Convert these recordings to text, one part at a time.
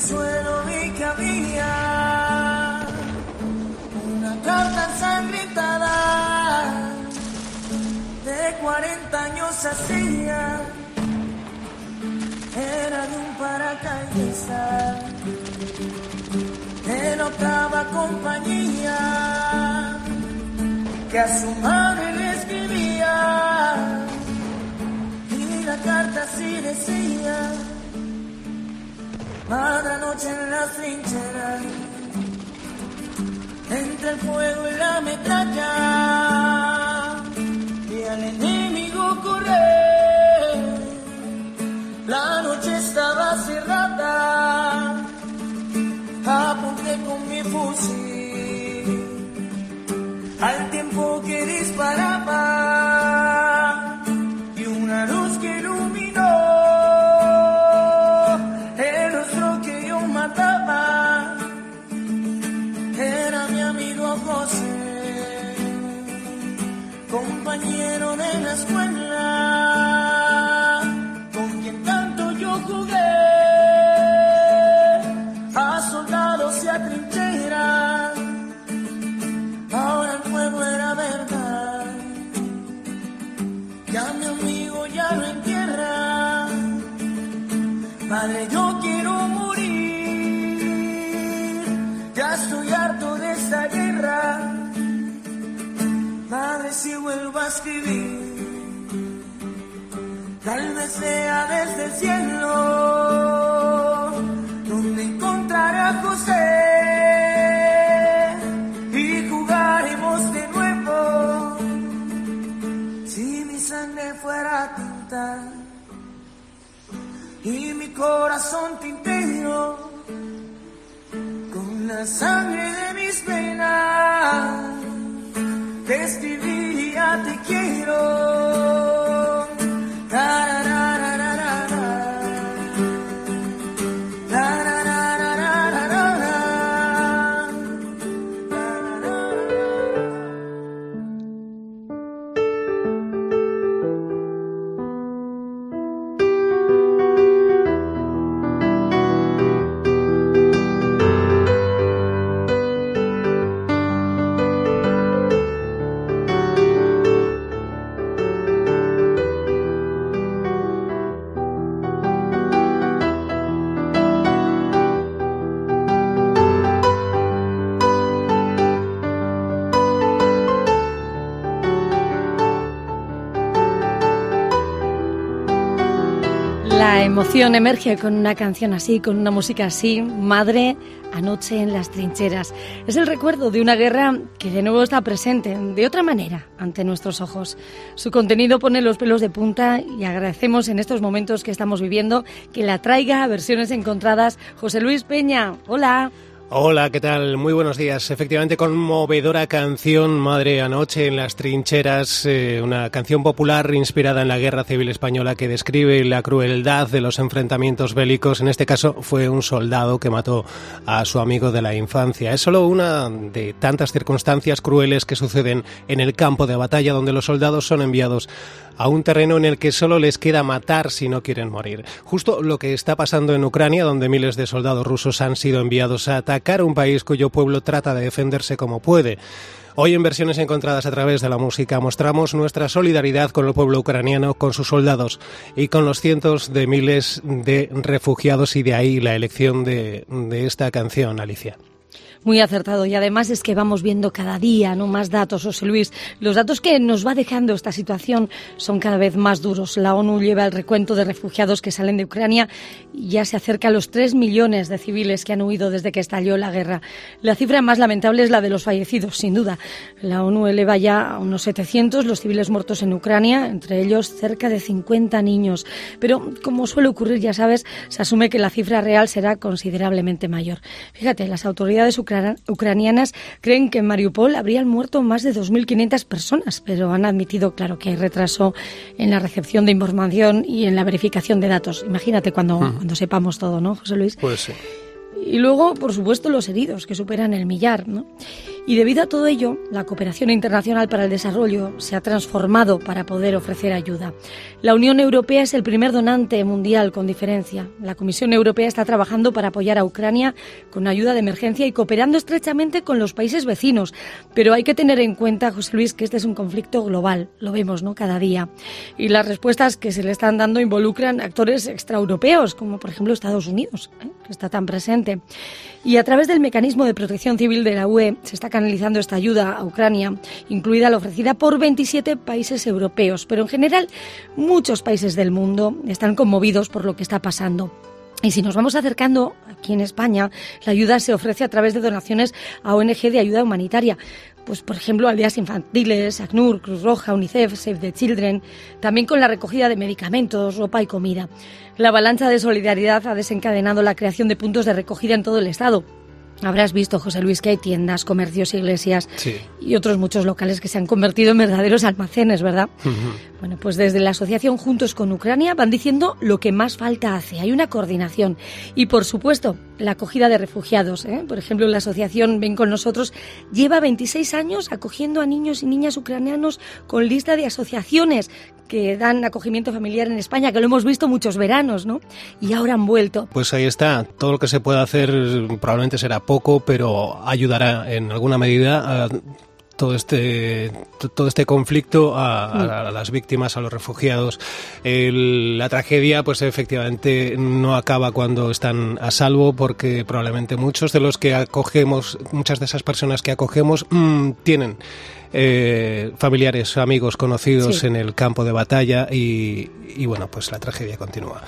suelo vi que había una carta ensangrentada de 40 años hacía. Era de un paracaidista de la octava compañía que a su madre le escribía y la carta así decía madra noche en las trincheras, entre el fuego y la metralla, y al enemigo correr, la noche estaba cerrada, apunté con mi fusil, al tiempo que disparaba. Madre, yo quiero morir, ya estoy harto de esta guerra. Madre, si vuelvo a escribir, tal vez sea desde el cielo. corazón tintero con la sangre de mis venas te escribiría te quiero. Emoción emerge con una canción así, con una música así, Madre, anoche en las trincheras. Es el recuerdo de una guerra que de nuevo está presente, de otra manera, ante nuestros ojos. Su contenido pone los pelos de punta y agradecemos en estos momentos que estamos viviendo que la traiga a versiones encontradas José Luis Peña. Hola. Hola, ¿qué tal? Muy buenos días. Efectivamente, conmovedora canción Madre Anoche en las trincheras, eh, una canción popular inspirada en la Guerra Civil Española que describe la crueldad de los enfrentamientos bélicos. En este caso fue un soldado que mató a su amigo de la infancia. Es solo una de tantas circunstancias crueles que suceden en el campo de batalla donde los soldados son enviados a un terreno en el que solo les queda matar si no quieren morir. Justo lo que está pasando en Ucrania, donde miles de soldados rusos han sido enviados a atacar un país cuyo pueblo trata de defenderse como puede. Hoy en versiones encontradas a través de la música mostramos nuestra solidaridad con el pueblo ucraniano, con sus soldados y con los cientos de miles de refugiados y de ahí la elección de, de esta canción, Alicia. Muy acertado. Y además es que vamos viendo cada día ¿no? más datos, José Luis. Los datos que nos va dejando esta situación son cada vez más duros. La ONU lleva el recuento de refugiados que salen de Ucrania y ya se acerca a los tres millones de civiles que han huido desde que estalló la guerra. La cifra más lamentable es la de los fallecidos, sin duda. La ONU eleva ya a unos 700 los civiles muertos en Ucrania, entre ellos cerca de 50 niños. Pero, como suele ocurrir, ya sabes, se asume que la cifra real será considerablemente mayor. Fíjate, las autoridades ucranianas ucranianas creen que en Mariupol habrían muerto más de 2.500 personas, pero han admitido, claro, que hay retraso en la recepción de información y en la verificación de datos. Imagínate cuando, cuando sepamos todo, ¿no, José Luis? Pues sí. Y luego, por supuesto, los heridos, que superan el millar. ¿no? Y debido a todo ello, la cooperación internacional para el desarrollo se ha transformado para poder ofrecer ayuda. La Unión Europea es el primer donante mundial con diferencia. La Comisión Europea está trabajando para apoyar a Ucrania con ayuda de emergencia y cooperando estrechamente con los países vecinos. Pero hay que tener en cuenta, José Luis, que este es un conflicto global. Lo vemos, ¿no? Cada día. Y las respuestas que se le están dando involucran actores extraeuropeos, como por ejemplo Estados Unidos, ¿eh? Está tan presente. Y a través del mecanismo de protección civil de la UE se está canalizando esta ayuda a Ucrania, incluida la ofrecida por 27 países europeos. Pero en general, muchos países del mundo están conmovidos por lo que está pasando. Y si nos vamos acercando aquí en España, la ayuda se ofrece a través de donaciones a ONG de ayuda humanitaria. Pues, por ejemplo, aldeas infantiles, ACNUR, Cruz Roja, UNICEF, Save the Children, también con la recogida de medicamentos, ropa y comida. La avalancha de solidaridad ha desencadenado la creación de puntos de recogida en todo el Estado. Habrás visto, José Luis, que hay tiendas, comercios, iglesias y otros muchos locales que se han convertido en verdaderos almacenes, ¿verdad? Bueno, pues desde la asociación Juntos con Ucrania van diciendo lo que más falta hace. Hay una coordinación. Y, por supuesto, la acogida de refugiados. ¿eh? Por ejemplo, la asociación Ven con nosotros lleva 26 años acogiendo a niños y niñas ucranianos con lista de asociaciones que dan acogimiento familiar en España, que lo hemos visto muchos veranos, ¿no? Y ahora han vuelto. Pues ahí está. Todo lo que se pueda hacer probablemente será poco, pero ayudará en alguna medida a todo este todo este conflicto a, las víctimas, a los refugiados. la tragedia, pues efectivamente no acaba cuando están a salvo, porque probablemente muchos de los que acogemos, muchas de esas personas que acogemos, mm, tienen eh, familiares, amigos, conocidos en el campo de batalla y, bueno, pues la tragedia continúa.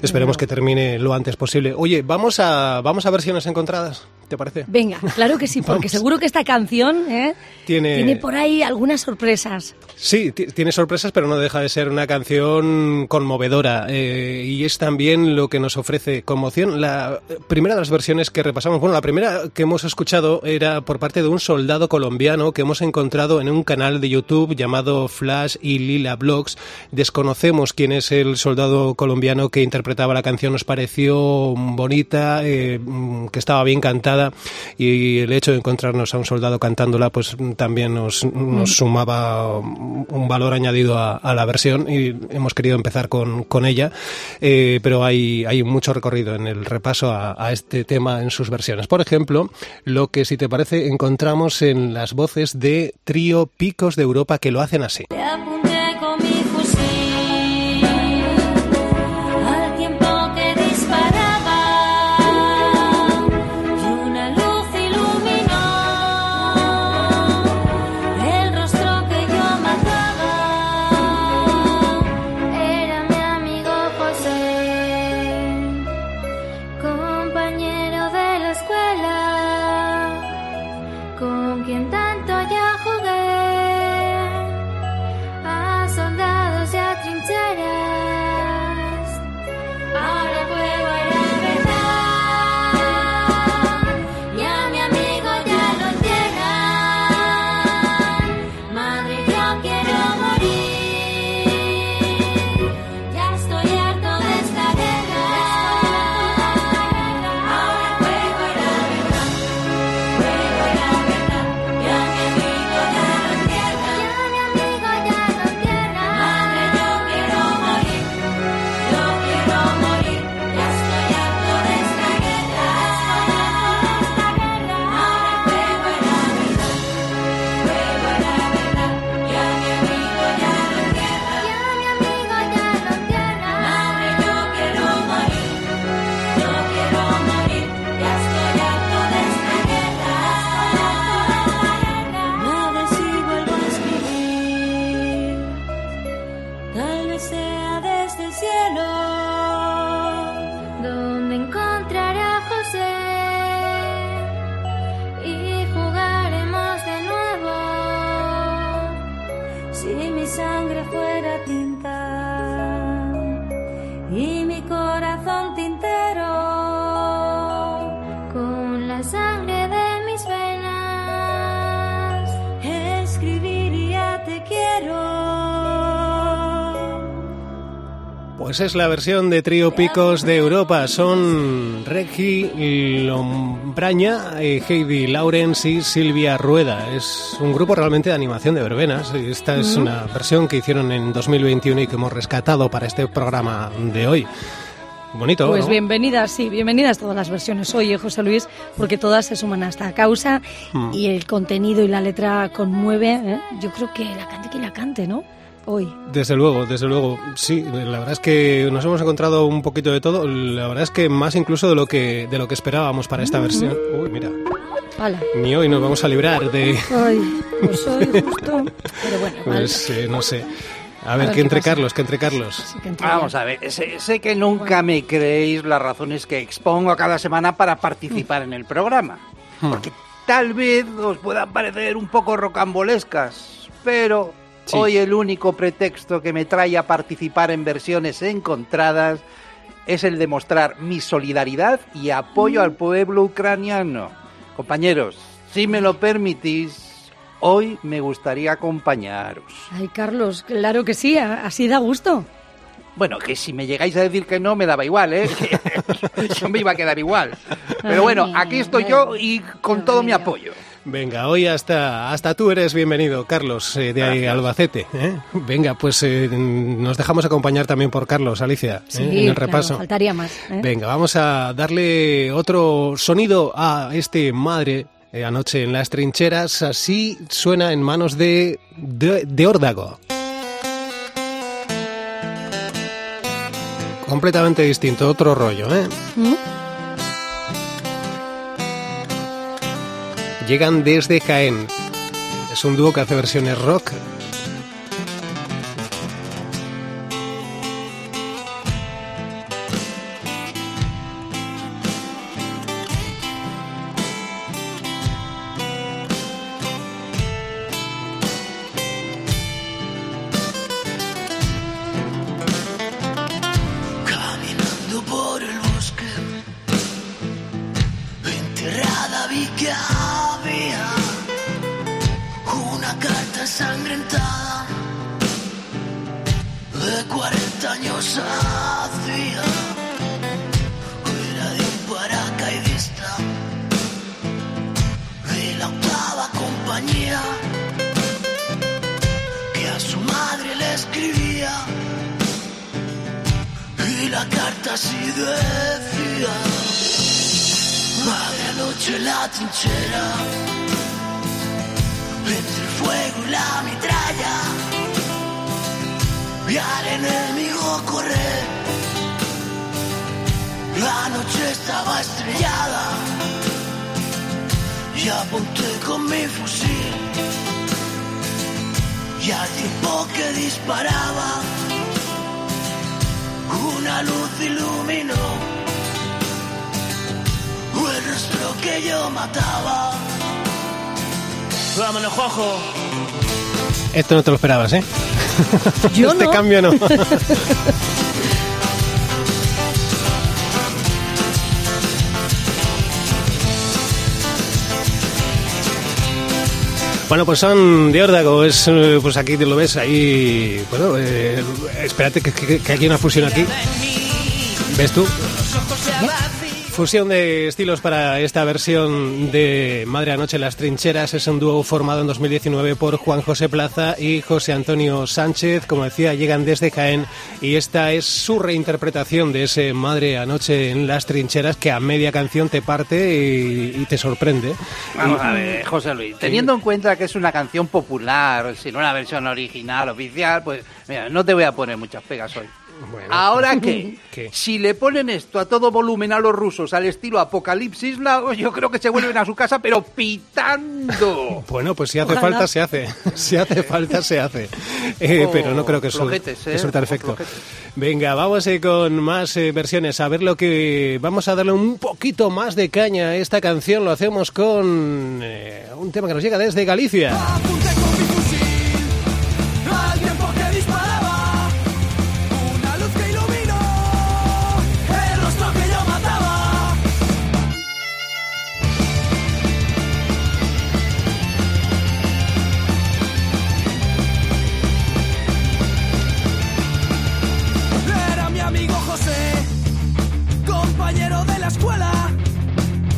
Esperemos que termine lo antes posible. Oye, vamos a, vamos a versiones encontradas. ¿Te parece? Venga, claro que sí, porque seguro que esta canción ¿eh? tiene... tiene por ahí algunas sorpresas. Sí, tiene sorpresas, pero no deja de ser una canción conmovedora eh, y es también lo que nos ofrece conmoción. La primera de las versiones que repasamos, bueno, la primera que hemos escuchado era por parte de un soldado colombiano que hemos encontrado en un canal de YouTube llamado Flash y Lila Blogs. Desconocemos quién es el soldado colombiano que interpretaba la canción, nos pareció bonita, eh, que estaba bien cantada y el hecho de encontrarnos a un soldado cantándola pues también nos, nos sumaba un valor añadido a, la versión y hemos querido empezar con, con ella, eh, pero hay, hay mucho recorrido en el repaso a, a este tema en sus versiones. Por ejemplo, lo que si te parece encontramos en las voces de Trío Picos de Europa que lo hacen así. con quien tanto con la sangre de mis venas. Escribiría te quiero. Pues es la versión de Trío Picos de Europa. Son Regi Lombraña, eh, Heidi Lawrence y Silvia Rueda. Es un grupo realmente de animación de verbenas. Esta es una versión que hicieron en 2021 y que hemos rescatado para este programa de hoy. Bonito. Pues bienvenidas, sí, bienvenidas todas las versiones hoy, eh, José Luis, porque todas se suman a esta causa hmm. y el contenido y la letra conmueve. ¿eh? Yo creo que la cante quien la cante, ¿no? Hoy. Desde luego, desde luego. Sí, la verdad es que nos hemos encontrado un poquito de todo. La verdad es que más incluso de lo que de lo que esperábamos para esta versión. Uy, mira. Ni hoy nos vamos a librar de. Ay, pues hoy justo. Pero bueno, pues eh, no sé. A ver, que entre Carlos, que entre Carlos. Vamos a ver, sé, que nunca me creéis las razones que expongo cada semana para participar en el programa. Hmm. Porque tal vez os puedan parecer un poco rocambolescas, pero hoy el único pretexto que me trae a participar en versiones encontradas es el de mostrar mi solidaridad y apoyo mm. al pueblo ucraniano. Compañeros, si me lo permitís, Hoy me gustaría acompañaros. Ay, Carlos, claro que sí, así da gusto. Bueno, que si me llegáis a decir que no, me daba igual, ¿eh? yo me iba a quedar igual. Pero bueno, aquí estoy yo y con todo mi apoyo. Venga, hoy hasta, hasta tú eres bienvenido, Carlos, eh, de Albacete. ¿eh? Venga, pues eh, nos dejamos acompañar también por Carlos, Alicia, en el repaso. faltaría más. Venga, vamos a darle otro sonido a este madre eh, anoche en las trincheras. Así suena en manos de, de, Órdago. Completamente distinto, otro rollo, ¿eh? ¿Mm? Llegan desde Jaén. Es un dúo que hace versiones rock cartas y decía, medianoche la trinchera, entre el fuego y la mitralla, y al enemigo correr. La noche estaba estrellada y apunté con mi fusil y al tiempo que disparaba esto no te lo esperabas, ¿eh? Yo este cambio no. Bueno, pues son de órdago, es, eh, pues aquí lo ves ahí, bueno, eh, espérate que, que, que, hay una fusión aquí. ¿Ves tú? Fusión de estilos para esta versión de Madre Anoche en las Trincheras es un dúo formado en 2019 por Juan José Plaza y José Antonio Sánchez. Como decía, llegan desde Jaén y esta es su reinterpretación de ese Madre Anoche en las Trincheras que a media canción te parte y, te sorprende. Vamos a ver, José Luis, teniendo en cuenta que es una canción popular, sin una versión original, oficial, pues mira, no te voy a poner muchas pegas hoy. Ahora que, si le ponen esto a todo volumen a los rusos al estilo Apocalipsis yo creo que se vuelven a su casa, pero pitando. bueno, pues si hace falta, se hace. Si hace falta, se hace. Eh, oh, pero no creo que eso, ¿eh? eso efecto. Venga, vamos eh, con más versiones. A ver lo que. Vamos a darle un poquito más de caña a esta canción. Lo hacemos con un tema que nos llega desde Galicia. José, compañero de la escuela,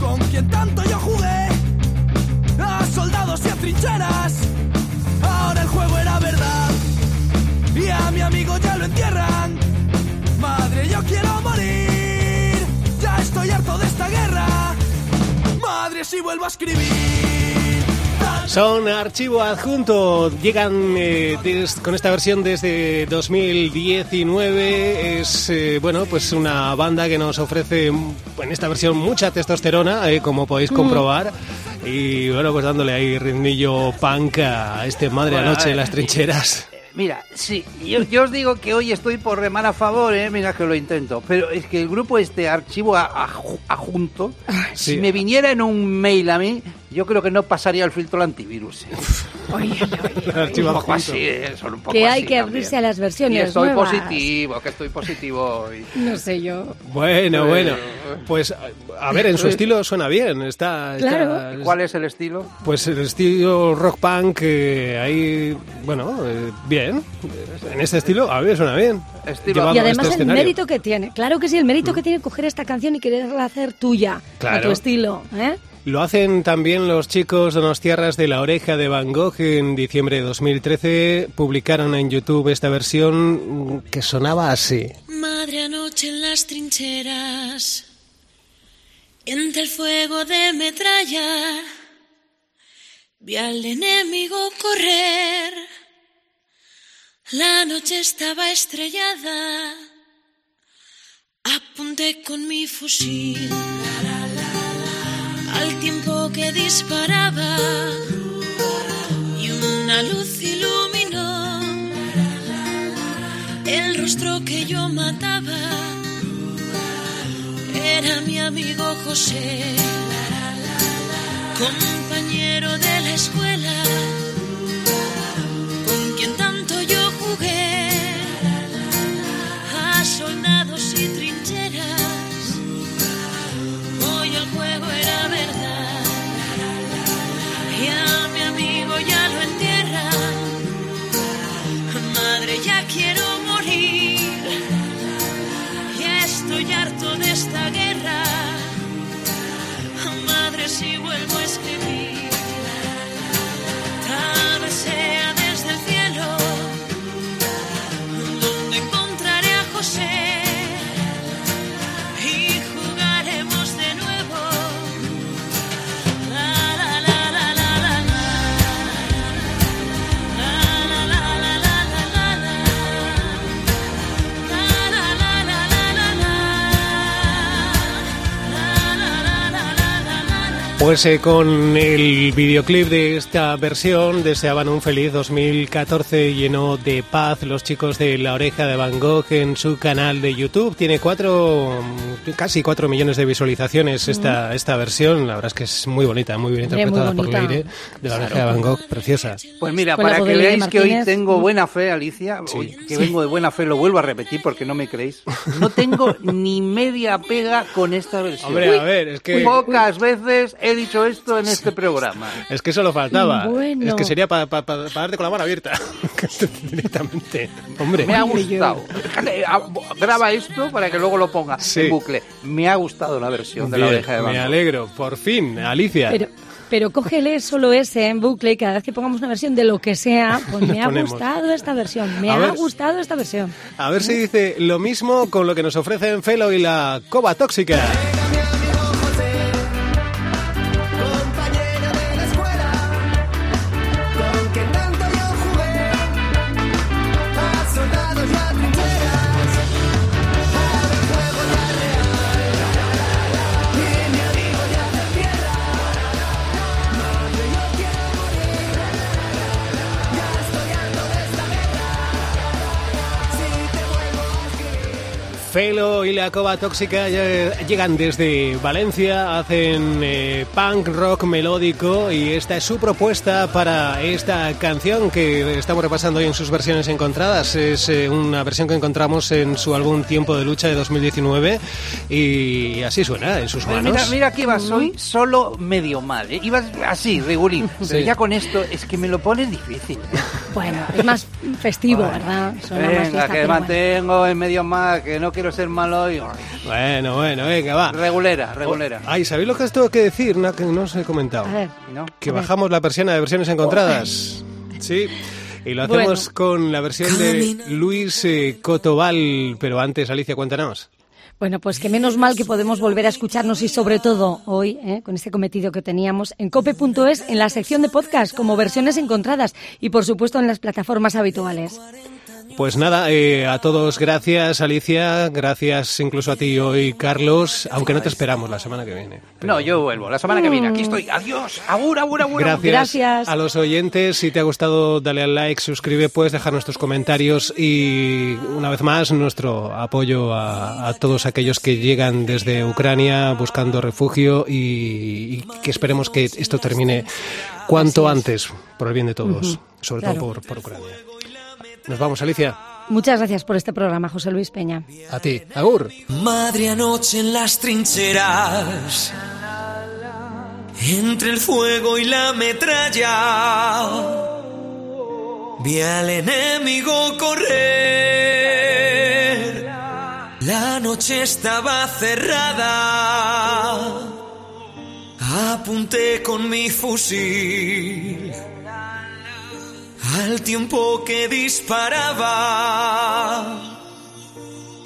con quien tanto yo jugué, a soldados y a trincheras. Ahora el juego era verdad, y a mi amigo ya lo entierran. Madre, yo quiero morir, ya estoy harto de esta guerra. Madre, si vuelvo a escribir. Son archivo adjunto, llegan eh, des- con esta versión desde 2019. Es eh, bueno, pues una banda que nos ofrece mm, en esta versión mucha testosterona, eh, como podéis comprobar. Y bueno, pues dándole ahí ritmillo punk a este madre Bueno, anoche eh, en las trincheras. Mira, sí, yo, yo os digo que hoy estoy por remar a favor, ¿eh? mira que lo intento, pero es que el grupo este archivo adjunto, Sí. si me viniera en un mail a mí, yo creo que no pasaría el filtro antivirus. ¿eh? Oye, oye, Archivo un poco así, son un poco Que hay así que también. abrirse a las versiones Y estoy nuevas. positivo, que estoy positivo hoy. No sé yo. Bueno, Eh, bueno. Pues a- a ver, en su estilo suena bien. Está, está- Claro. ¿Cuál es el estilo? Pues el estilo rock punk, eh, ahí, bueno, eh, bien. En este estilo, a me suena bien. Estilo- Y a además este el escenario. mérito que tiene. Claro que sí, el mérito que tiene coger esta canción y quererla hacer tuya. A Claro. tu estilo. ¿eh? Lo hacen también los chicos de las tierras de la oreja de Van Gogh en diciembre de 2013. Publicaron en YouTube esta versión que sonaba así. Madre anoche en las trincheras, entre el fuego de metralla, vi al enemigo correr. La noche estaba estrellada, apunté con mi fusil disparaba y una luz iluminó el rostro que yo mataba. Era mi amigo José, compañero de la escuela, Pues eh, con el videoclip de esta versión deseaban un feliz 2014 lleno de paz los chicos de La Oreja de Van Gogh en su canal de YouTube. Tiene cuatro, casi cuatro millones de visualizaciones esta, esta versión. La verdad es que es muy bonita, muy bien Hombre, muy interpretada por. Leire de La Oreja de Van Gogh. Preciosa. Pues mira, para que veáis que hoy tengo buena fe, Alicia, hoy que vengo de buena fe, lo vuelvo a repetir porque no me creéis. No tengo ni media pega con esta versión. Hombre, a ver, es que... Pocas veces he dicho esto en este programa. Es que solo faltaba. Bueno. Es que sería para darte con la mano abierta. Directamente. Hombre. Me ha gustado. Graba esto para que luego lo ponga Sí. en bucle. Me ha gustado la versión de la oreja de Van me alegro. Por fin, Alicia. Pero, pero cógele solo ese en bucle y cada vez que pongamos una versión de lo que sea, pues me ha gustado esta versión. Me A ha ver. gustado esta versión. A ver si dice lo mismo con lo que nos ofrecen Felo y la Coba Tóxica. Felo y la Coba Tóxica llegan desde Valencia, hacen eh, punk rock melódico y esta es su propuesta para esta canción que estamos repasando hoy en sus versiones encontradas. Es eh, una versión que encontramos en su álbum Tiempo de Lucha de 2019 y así suena en sus manos. Mira, mira que ibas hoy solo medio mal, ¿eh? ibas así, regulín. Pero Sí. ya con esto es que me lo pones difícil. Bueno, es más festivo, ¿verdad? Suena más Venga, fiesta, que pero bueno. mantengo en medio mal, que no quiero quiero ser malo y... Bueno, bueno, venga, va. Regulera, regulera. Ay, ¿sabéis lo que os tengo que decir? No, que no os he comentado. A ver. ¿No? Que bajamos la persiana de versiones encontradas. Sí. Y lo hacemos Bueno. con la versión de Luis eh, Cotobal. Pero antes, Alicia, cuéntanos. Bueno, pues que menos mal que podemos volver a escucharnos y sobre todo hoy, ¿eh? con este cometido que teníamos, en cope.es, en la sección de podcast, como versiones encontradas y por supuesto en las plataformas habituales. Pues nada, eh, a todos gracias, Alicia. Gracias incluso a ti hoy, Carlos. Aunque no te esperamos la semana que viene. Pero- No, yo vuelvo. La semana que viene aquí estoy. Adiós. Agur, agur, agur. Gracias, Gracias. a los oyentes. Si te ha gustado, dale al like, suscribe, puedes dejar nuestros comentarios y una vez más nuestro apoyo a, a todos aquellos que llegan desde Ucrania buscando refugio y, y que esperemos que esto termine cuanto antes por el bien de todos, sobre claro. todo por, por Ucrania. Nos vamos, Alicia. Muchas gracias por este programa, José Luis Peña. A ti. Agur. Madre anoche en las trincheras, entre el fuego y la metralla, vi al enemigo correr. La noche estaba cerrada, apunté con mi fusil al tiempo que disparaba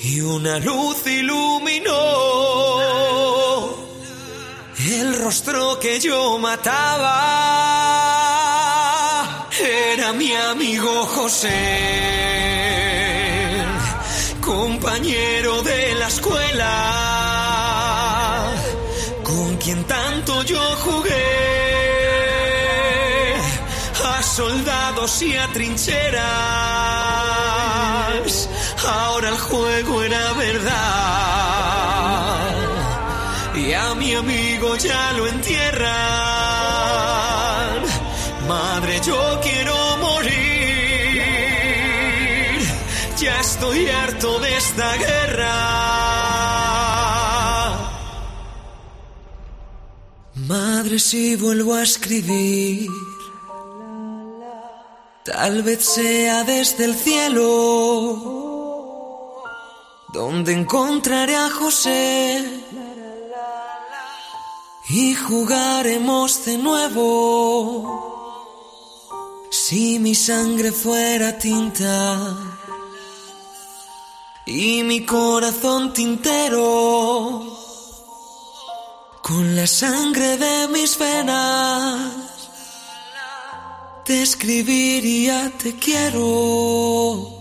y una luz iluminó el rostro que yo mataba. Era mi amigo José, compañero de la escuela, con quien tanto yo jugué soldados y a trincheras. Ahora el juego era verdad. Y a mi amigo ya lo entierran. Madre, yo quiero morir. Ya estoy harto de esta guerra. Madre, si vuelvo a escribir. Tal vez sea desde el cielo, donde encontraré a José y jugaremos de nuevo. Si mi sangre fuera tinta y mi corazón tintero, con la sangre de mis venas te escribiría te quiero.